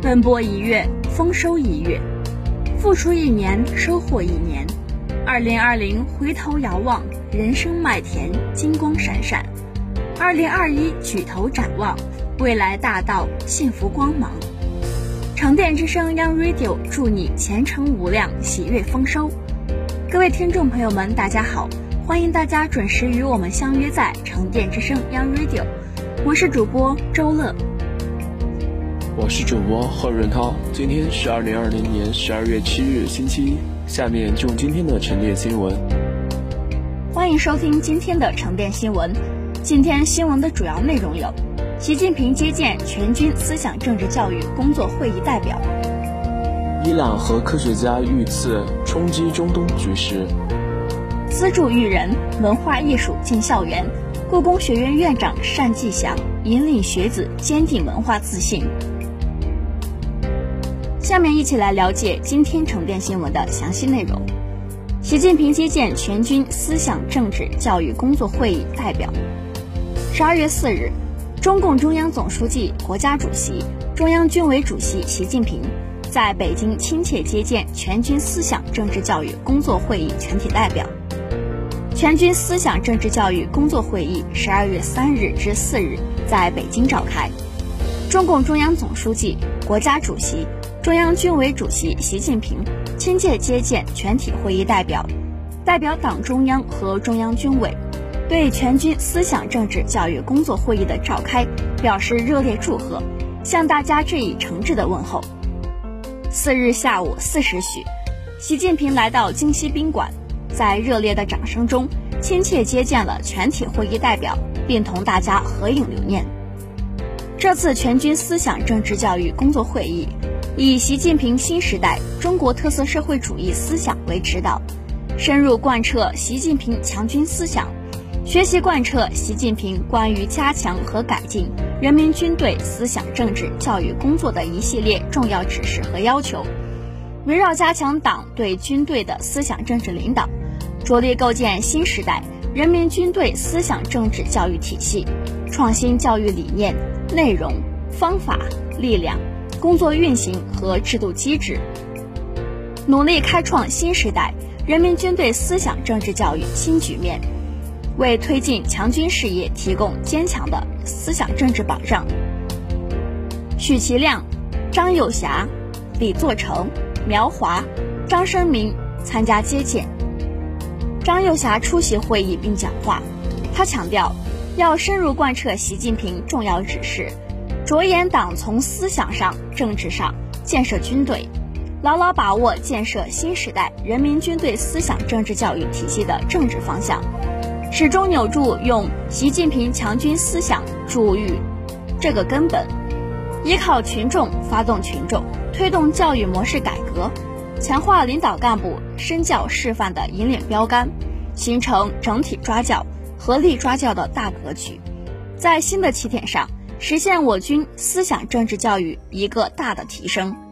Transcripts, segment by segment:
奔波一月，丰收一月；付出一年，收获一年。二零二零，回头遥望，人生麦田金光闪闪；二零二一，举头展望，未来大道幸福光芒。长电之声 Young Radio 祝你前程无量，喜悦丰收。各位听众朋友们，大家好，欢迎大家准时与我们相约在长电之声 Young Radio。我是主播周乐，我是主播贺润涛。今天是二零二零年十二月七日，星期一。下面就今天的晨练新闻。欢迎收听今天的晨练新闻。今天新闻的主要内容有。习近平接见全军思想政治教育工作会议代表。伊朗核科学家遇刺冲击中东局势。资助育人，文化艺术进校园。故宫学院院长单霁翔引领学子坚定文化自信。下面一起来了解今天成电新闻的详细内容。习近平接见全军思想政治教育工作会议代表。十二月四日。中共中央总书记、国家主席、中央军委主席习近平在北京亲切接见全军思想政治教育工作会议全体代表。全军思想政治教育工作会议十二月三日至四日在北京召开。中共中央总书记、国家主席、中央军委主席习近平亲切接见全体会议代表，代表党中央和中央军委。对全军思想政治教育工作会议的召开表示热烈祝贺，向大家致以诚挚的问候。四日下午四时许，习近平来到京西宾馆，在热烈的掌声中，亲切接见了全体会议代表，并同大家合影留念。这次全军思想政治教育工作会议，以习近平新时代中国特色社会主义思想为指导，深入贯彻习近平强军思想。学习贯彻习近平关于加强和改进人民军队思想政治教育工作的一系列重要指示和要求，围绕加强党对军队的思想政治领导，着力构建新时代人民军队思想政治教育体系，创新教育理念、内容、方法、力量、工作运行和制度机制，努力开创新时代人民军队思想政治教育新局面。为推进强军事业提供坚强的思想政治保障。许其亮、张又侠、李作成、苗华、张生明参加接见。张又侠出席会议并讲话，他强调，要深入贯彻习近平重要指示，着眼党从思想上、政治上建设军队，牢牢把握建设新时代人民军队思想政治教育体系的政治方向。始终扭住用习近平强军思想铸育这个根本，依靠群众发动群众，推动教育模式改革，强化领导干部身教示范的引领标杆，形成整体抓教、合力抓教的大格局，在新的起点上实现我军思想政治教育一个大的提升。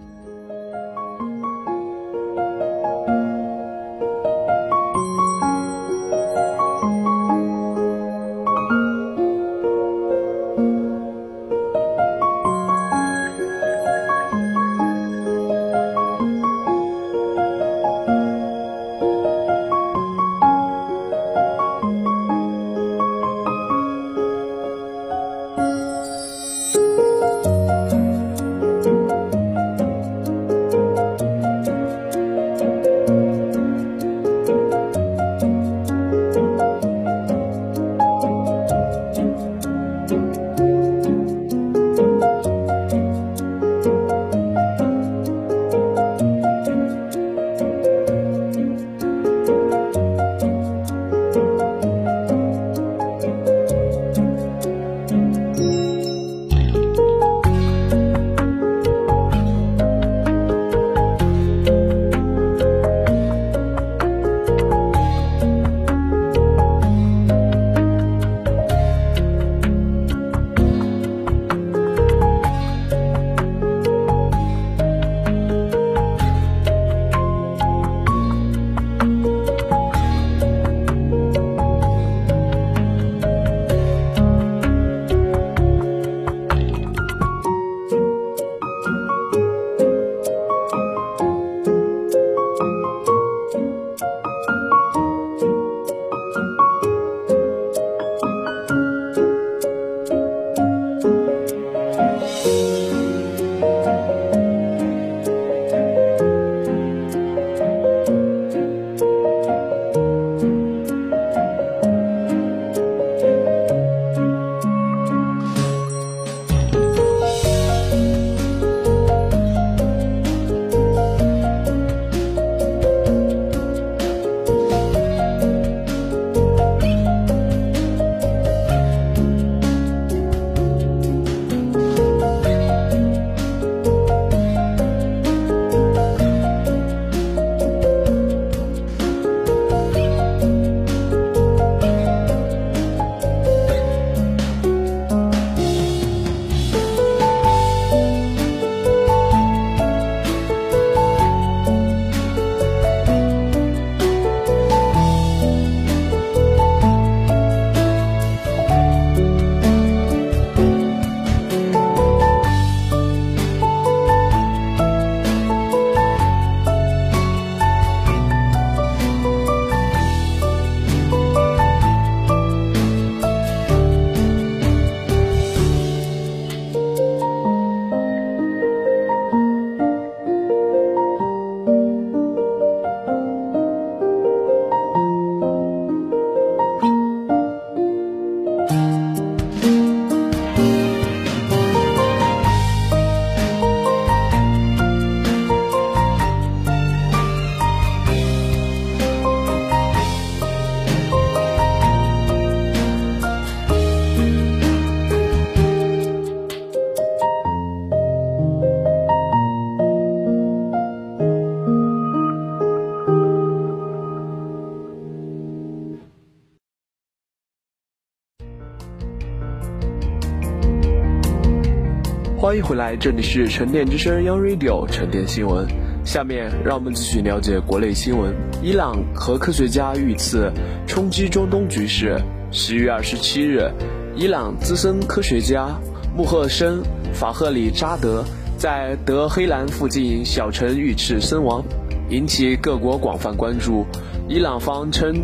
欢迎回来，这里是沉淀之声 Young Radio 沉淀新闻。下面让我们继续了解国内新闻。伊朗核科学家遇刺，冲击中东局势。十月二十七日，伊朗资深科学家穆赫申·法赫里扎德在德黑兰附近小城遇刺身亡，引起各国广泛关注。伊朗方称，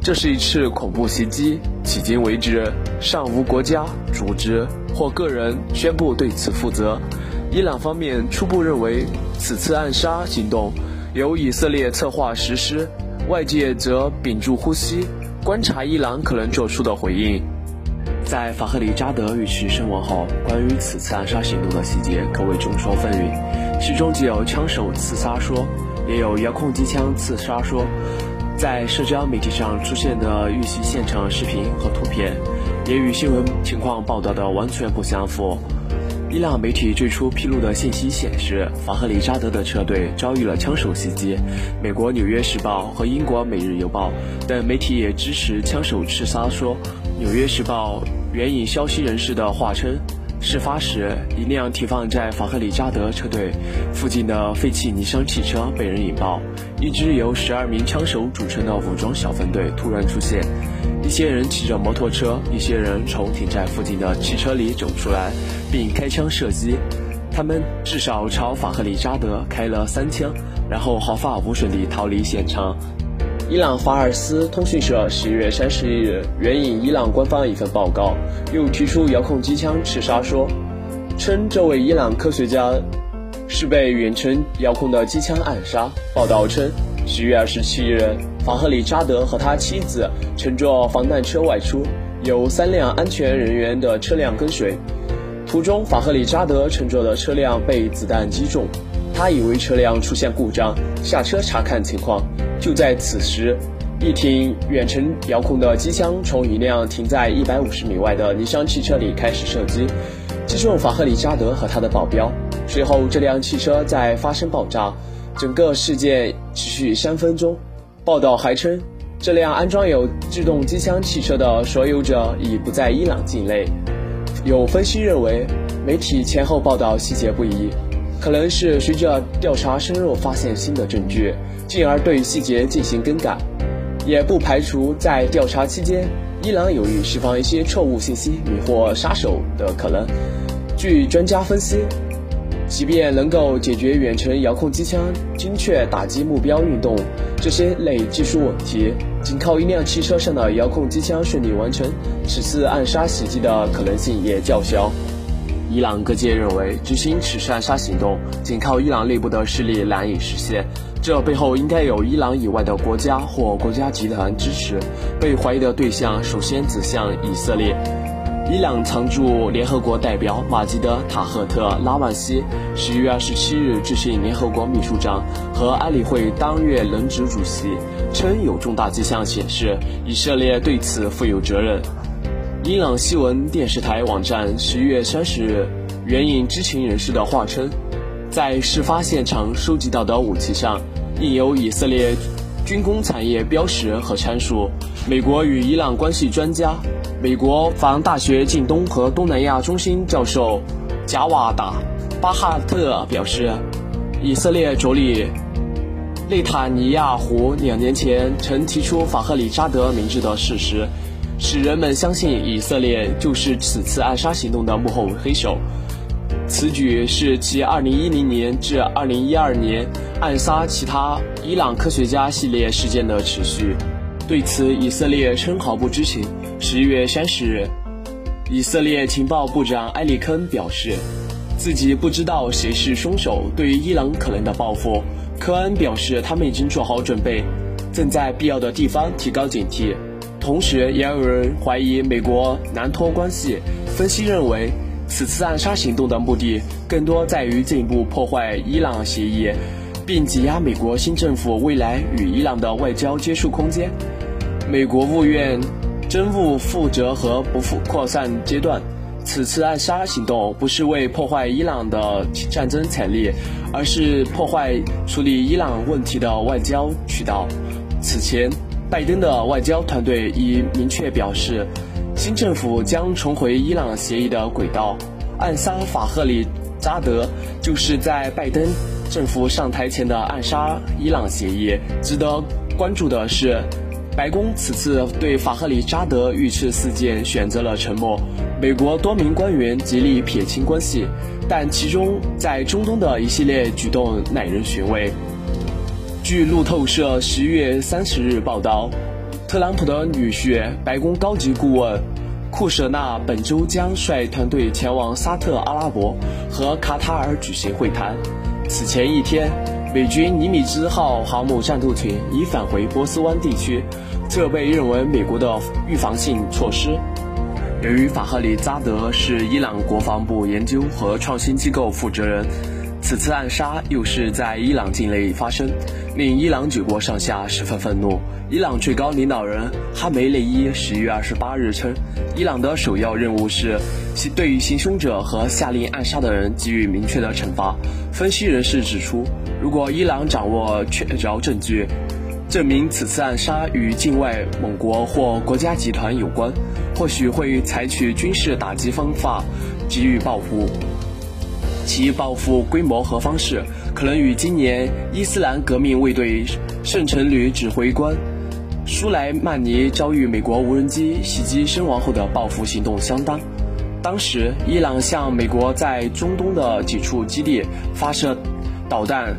这是一次恐怖袭击，迄今为止尚无国家、组织或个人宣布对此负责。伊朗方面初步认为，此次暗杀行动由以色列策划实施，外界则屏住呼吸，观察伊朗可能做出的回应。在法赫里扎德遇袭身亡后，关于此次暗杀行动的细节可谓众说纷纭，其中既有枪手刺杀说，也有遥控机枪刺杀说。在社交媒体上出现的遇袭现场视频和图片，也与新闻情况报道的完全不相符。伊朗媒体最初披露的信息显示，法赫里扎德的车队遭遇了枪手袭击。美国《纽约时报》和英国《每日邮报》等媒体也支持枪手刺杀说。《纽约时报》援引消息人士的话称，事发时一辆停放在法赫里扎德车队附近的废弃尼桑汽车被人引爆，一支由十二名枪手组成的武装小分队突然出现。一些人骑着摩托车，一些人从停在附近的汽车里走出来，并开枪射击。他们至少朝法赫里扎德开了三枪，然后毫发无损地逃离现场。伊朗法尔斯通讯社十月三十一日援引伊朗官方一份报告，又提出遥控机枪刺杀说，称这位伊朗科学家是被远程遥控的机枪暗杀。报道称，十月二十七日。法赫里扎德和他妻子乘坐防弹车外出，有三辆安全人员的车辆跟随。途中，法赫里扎德乘坐的车辆被子弹击中，他以为车辆出现故障，下车查看情况。就在此时，一挺远程遥控的机枪从一辆停在一百五十米外的尼桑汽车里开始射击，击中法赫里扎德和他的保镖。随后，这辆汽车在发生爆炸，整个事件持续三分钟。报道还称，这辆安装有制动机枪汽车的所有者已不在伊朗境内。有分析认为，媒体前后报道细节不一，可能是随着调查深入发现新的证据，进而对细节进行更改。也不排除在调查期间，伊朗有意释放一些错误信息，迷惑杀手的可能。据专家分析。即便能够解决远程遥控机枪精确打击目标运动这些类技术问题，仅靠一辆汽车上的遥控机枪顺利完成此次暗杀袭击的可能性也较小。伊朗各界认为，执行此次暗杀行动仅靠伊朗内部的势力难以实现，这背后应该有伊朗以外的国家或国家集团支持。被怀疑的对象首先指向以色列。伊朗常驻联合国代表马吉德·塔赫特·拉万西十一月二十七日致信联合国秘书长和安理会当月轮值主席，称有重大迹象显示以色列对此负有责任。伊朗新闻电视台网站十一月三十日援引知情人士的话称，在事发现场收集到的武器上印有以色列军工产业标识和参数。美国与伊朗关系专家。美国防大学近东和东南亚中心教授贾瓦达·巴哈特表示，以色列总理内塔尼亚胡两年前曾提出法赫里扎德名字的事实，使人们相信以色列就是此次暗杀行动的幕后黑手。此举是其2010年至2012年暗杀其他伊朗科学家系列事件的持续。对此，以色列称毫不知情。十一月三十日，以色列情报部长埃里肯表示，自己不知道谁是凶手。对于伊朗可能的报复，科恩表示他们已经做好准备，正在必要的地方提高警惕。同时，也有人怀疑美国南托关系。分析认为，此次暗杀行动的目的更多在于进一步破坏伊朗协议，并挤压美国新政府未来与伊朗的外交接触空间。美国务院。真务负责和不复扩散阶段，此次暗杀行动不是为破坏伊朗的战争潜力，而是破坏处理伊朗问题的外交渠道。此前，拜登的外交团队已明确表示，新政府将重回伊朗协议的轨道。暗杀法赫里扎德就是在拜登政府上台前的暗杀伊朗协议。值得关注的是，白宫此次对法赫里扎德遇刺事件选择了沉默。美国多名官员极力撇清关系，但其中在中东的一系列举动耐人寻味。据路透社十月三十日报道，特朗普的女婿、白宫高级顾问库舍纳本周将率团队前往沙特阿拉伯和卡塔尔举行会谈。此前一天，美军尼米兹号航母战斗群已返回波斯湾地区，这被认为美国的预防性措施。由于法赫里扎德是伊朗国防部研究和创新机构负责人。此次暗杀又是在伊朗境内发生，令伊朗举国上下十分愤怒。伊朗最高领导人哈梅内伊十月二十八日称，伊朗的首要任务是对于行凶者和下令暗杀的人给予明确的惩罚。分析人士指出，如果伊朗掌握确凿证据，证明此次暗杀与境外某国或国家集团有关，或许会采取军事打击方法给予报复。其报复规模和方式可能与今年伊斯兰革命卫队圣城旅指挥官舒莱曼尼遭遇美国无人机袭击身亡后的报复行动相当。当时，伊朗向美国在中东的几处基地发射导弹，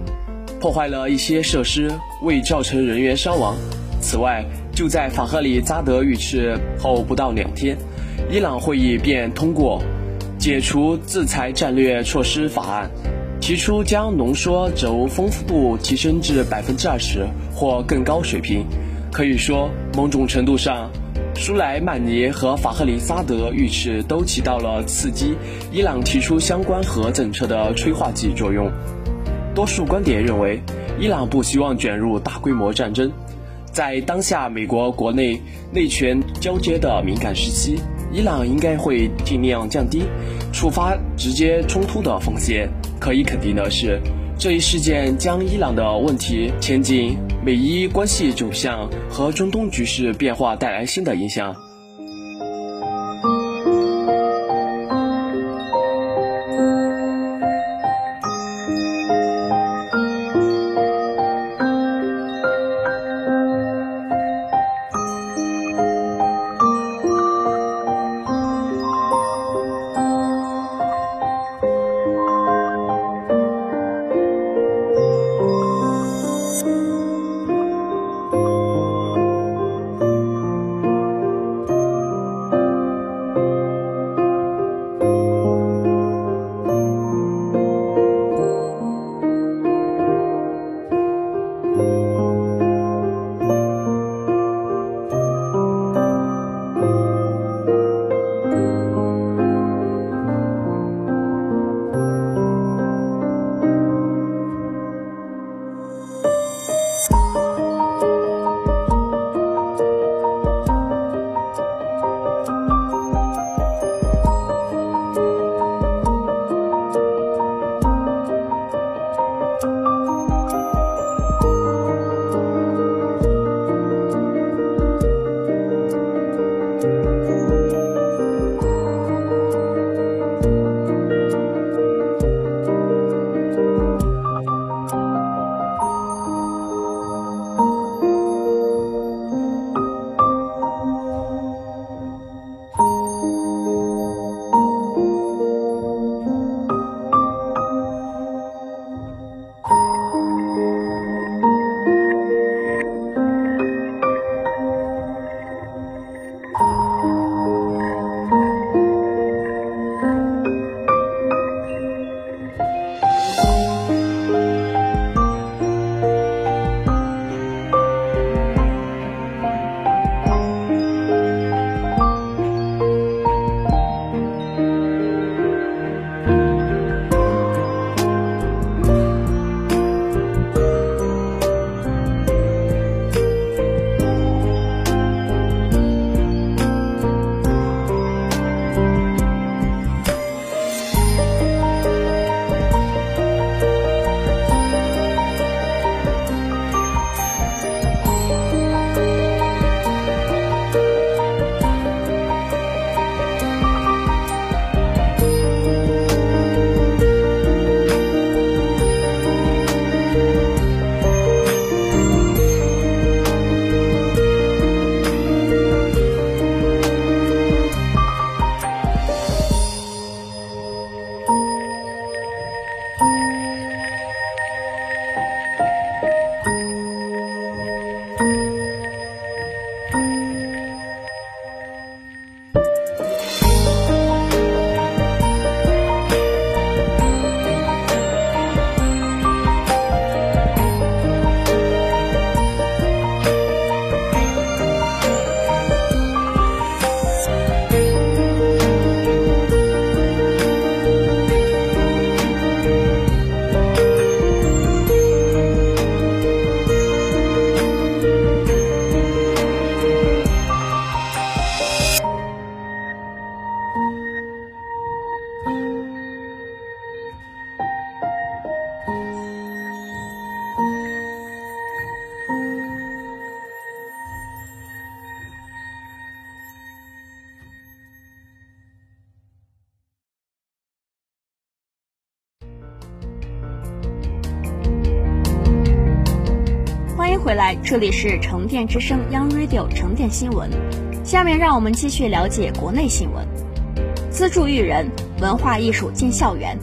破坏了一些设施，未造成人员伤亡。此外，就在法赫里扎德遇刺后不到两天，伊朗会议便通过。解除制裁战略措施法案，提出将浓缩铀丰富度提升至百分之二十或更高水平。可以说，某种程度上，舒莱曼尼和法赫里萨德遇刺都起到了刺激伊朗提出相关核政策的催化剂作用。多数观点认为，伊朗不希望卷入大规模战争。在当下美国国内内权交接的敏感时期。伊朗应该会尽量降低触发直接冲突的风险。可以肯定的是，这一事件将伊朗的问题前景、美伊关系走向和中东局势变化带来新的影响。来，这里是成电之声 Young Radio 成电新闻。下面让我们继续了解国内新闻。资助育人，文化艺术进校园。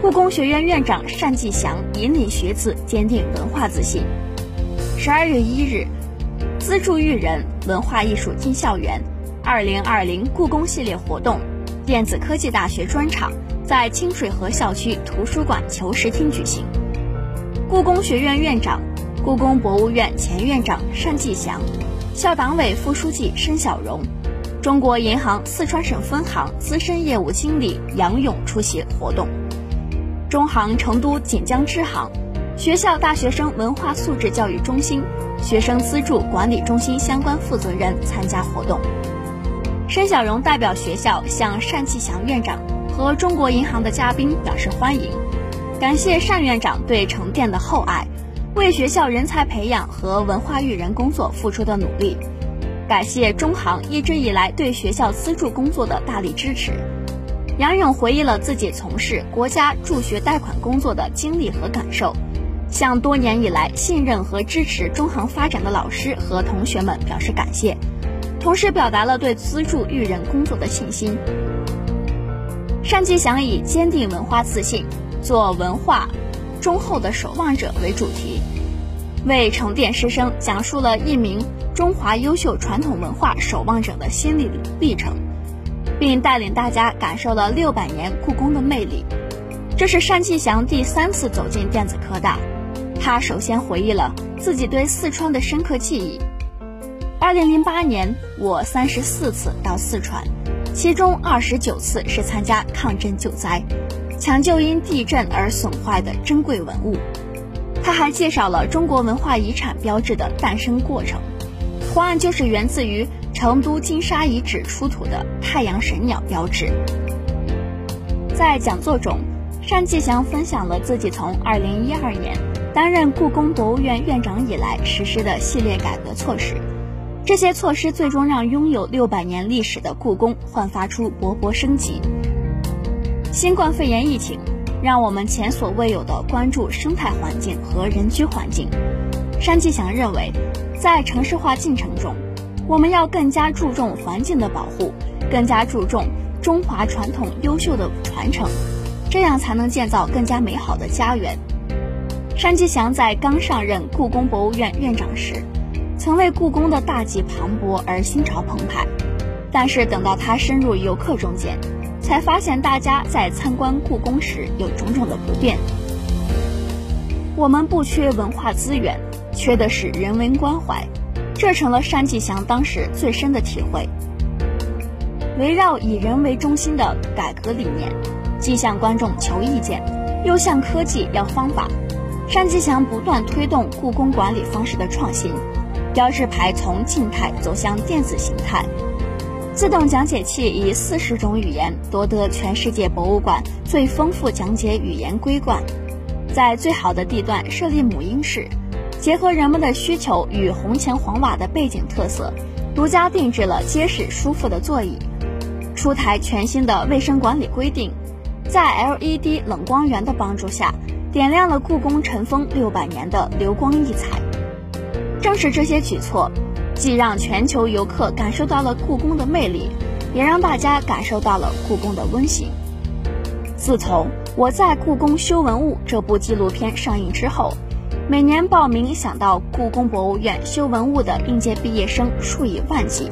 故宫学院院长单霁翔引领学子坚定文化自信。十二月一日，资助育人，文化艺术进校园。二零二零故宫系列活动，电子科技大学专场在清水河校区图书馆求实厅举行。故宫学院院长、故宫博物院前院长单霁翔，校党委副书记申小荣，中国银行四川省分行资深业务经理杨勇出席活动。中行成都锦江支行、学校大学生文化素质教育中心、学生资助管理中心相关负责人参加活动。申小荣代表学校向单霁翔院长和中国银行的嘉宾表示欢迎，感谢单院长对成电的厚爱，为学校人才培养和文化育人工作付出的努力，感谢中行一直以来对学校资助工作的大力支持。杨勇回忆了自己从事国家助学贷款工作的经历和感受，向多年以来信任和支持中行发展的老师和同学们表示感谢，同时表达了对资助育人工作的信心。单霁翔以“坚定文化自信，做文化忠厚的守望者”为主题，为成电师生讲述了一名中华优秀传统文化守望者的心理历程。并带领大家感受了六百年故宫的魅力。这是单霁翔第三次走进电子科大，他首先回忆了自己对四川的深刻记忆。二零零八年，我三十四次到四川，其中二十九次是参加抗震救灾，抢救因地震而损坏的珍贵文物。他还介绍了中国文化遗产标志的诞生过程，图案就是源自于。成都金沙遗址出土的太阳神鸟标志。在讲座中，单霁翔分享了自己从2012年担任故宫博物院院长以来实施的系列改革措施。这些措施最终让拥有六百年历史的故宫焕发出勃勃生机。新冠肺炎疫情让我们前所未有的关注生态环境和人居环境。单霁翔认为，在城市化进程中，我们要更加注重环境的保护，更加注重中华传统优秀的传承，这样才能建造更加美好的家园。单霁翔在刚上任故宫博物院院长时，曾为故宫的大计磅礴而心潮澎湃，但是等到他深入游客中间，才发现大家在参观故宫时有种种的不便。我们不缺文化资源，缺的是人文关怀。这成了单霁翔当时最深的体会。围绕以人为中心的改革理念，既向观众求意见，又向科技要方法。单霁翔不断推动故宫管理方式的创新，标志牌从静态走向电子形态，自动讲解器以四十种语言夺得全世界博物馆最丰富讲解语言桂冠，在最好的地段设立母婴室。结合人们的需求与红墙黄瓦的背景特色，独家定制了结实舒服的座椅。出台全新的卫生管理规定，在 LED 冷光源的帮助下，点亮了故宫尘封六百年的流光溢彩。正是这些举措，既让全球游客感受到了故宫的魅力，也让大家感受到了故宫的温馨。自从我在故宫修文物这部纪录片上映之后。每年报名想到故宫博物院修文物的应届毕业生数以万计。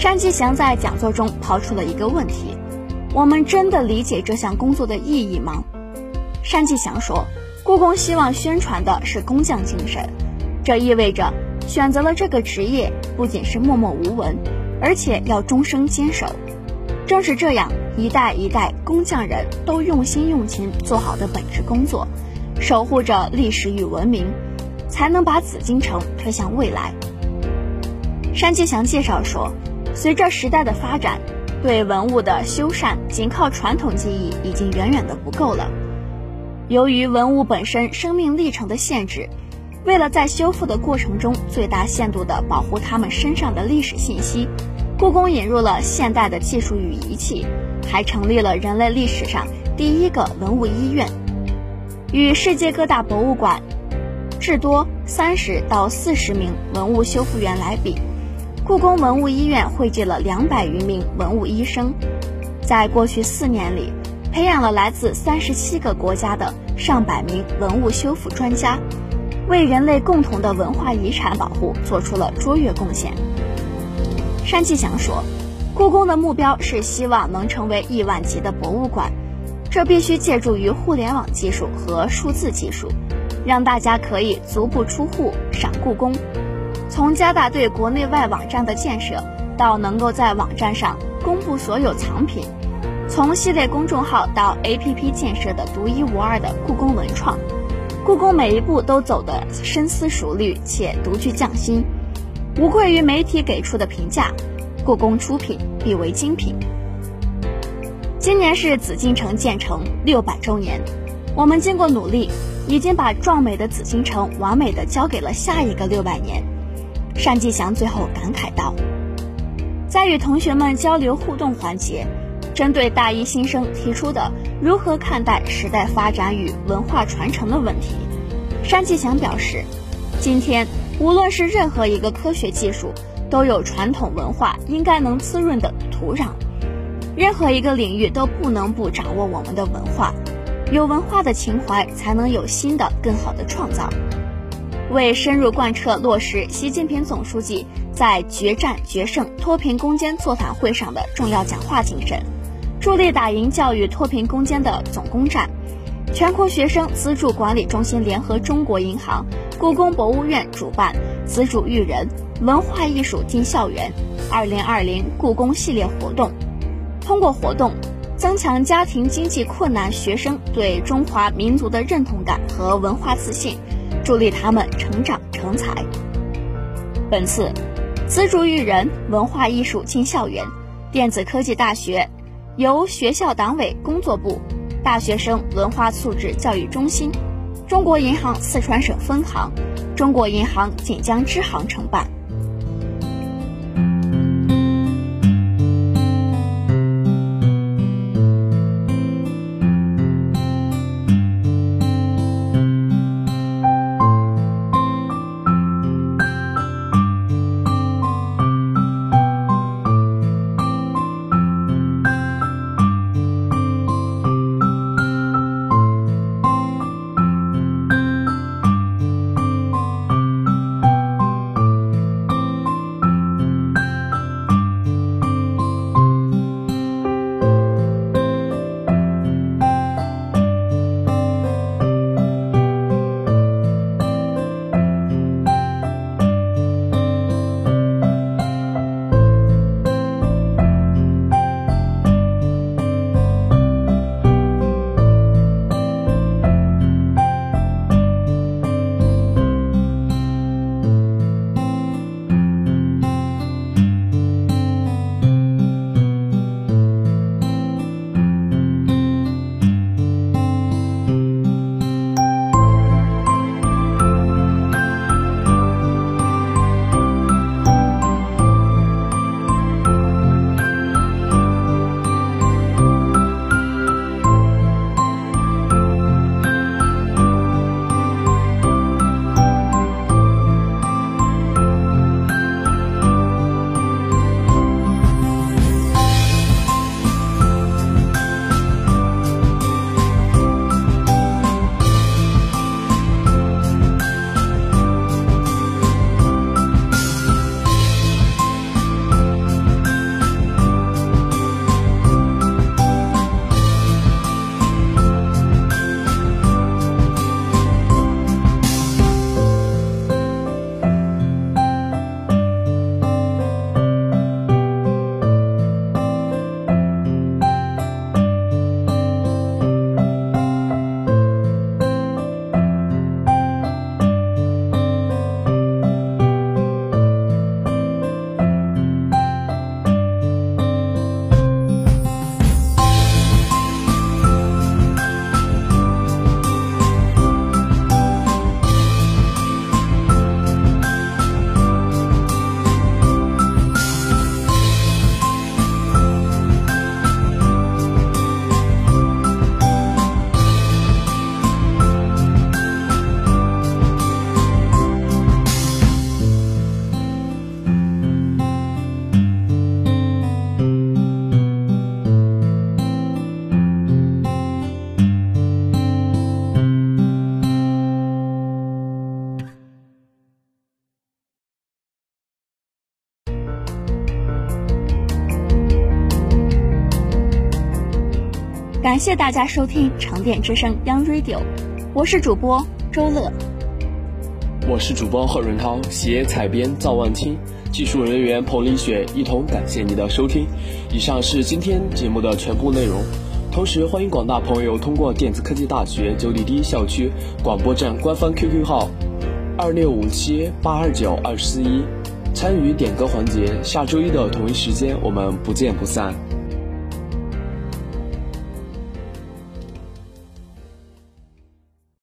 单霁翔在讲座中抛出了一个问题：我们真的理解这项工作的意义吗？单霁翔说，故宫希望宣传的是工匠精神，这意味着选择了这个职业不仅是默默无闻，而且要终生坚守。正是这样，一代一代工匠人都用心用情做好的本职工作。守护着历史与文明，才能把紫禁城推向未来。单霁翔介绍说，随着时代的发展，对文物的修缮仅靠传统技艺已经远远的不够了。由于文物本身生命历程的限制，为了在修复的过程中最大限度地保护他们身上的历史信息，故宫引入了现代的技术与仪器，还成立了人类历史上第一个文物医院。与世界各大博物馆、至多三十到四十名文物修复员来比，故宫文物医院汇聚了两百余名文物医生，在过去四年里，培养了来自三十七个国家的上百名文物修复专家，为人类共同的文化遗产保护做出了卓越贡献。单霁翔说：“故宫的目标是希望能成为亿万级的博物馆。”这必须借助于互联网技术和数字技术，让大家可以足不出户赏故宫。从加大对国内外网站的建设，到能够在网站上公布所有藏品；从系列公众号到 APP 建设的独一无二的故宫文创，故宫每一步都走得深思熟虑且独具匠心，无愧于媒体给出的评价：故宫出品必为精品。今年是紫禁城建成六百周年，我们经过努力，已经把壮美的紫禁城完美的交给了下一个六百年。单霁翔最后感慨道：“在与同学们交流互动环节，针对大一新生提出的如何看待时代发展与文化传承的问题，单霁翔表示，今天无论是任何一个科学技术，都有传统文化应该能滋润的土壤。”任何一个领域都不能不掌握我们的文化，有文化的情怀才能有新的、更好的创造。为深入贯彻落实习近平总书记在决战决胜脱贫攻坚座谈会上的重要讲话精神，助力打赢教育脱贫攻坚的总攻战，全国学生资助管理中心联合中国银行、故宫博物院主办“资助育人，文化艺术进校园 ”2020 故宫系列活动。通过活动，增强家庭经济困难学生对中华民族的认同感和文化自信，助力他们成长成才。本次资助育人文化艺术进校园，电子科技大学由学校党委工作部、大学生文化素质教育中心、中国银行四川省分行、中国银行锦江支行承办。谢大家收听长电之声 Young Radio，我是主播周乐，我是主播贺润涛，携采编赵万清，技术人员彭丽雪，一同感谢你的收听。以上是今天节目的全部内容。同时，欢迎广大朋友通过电子科技大学九里堤校区广播站官方 QQ 号二六五七八二九二四一参与点歌环节。下周一的同一时间，我们不见不散。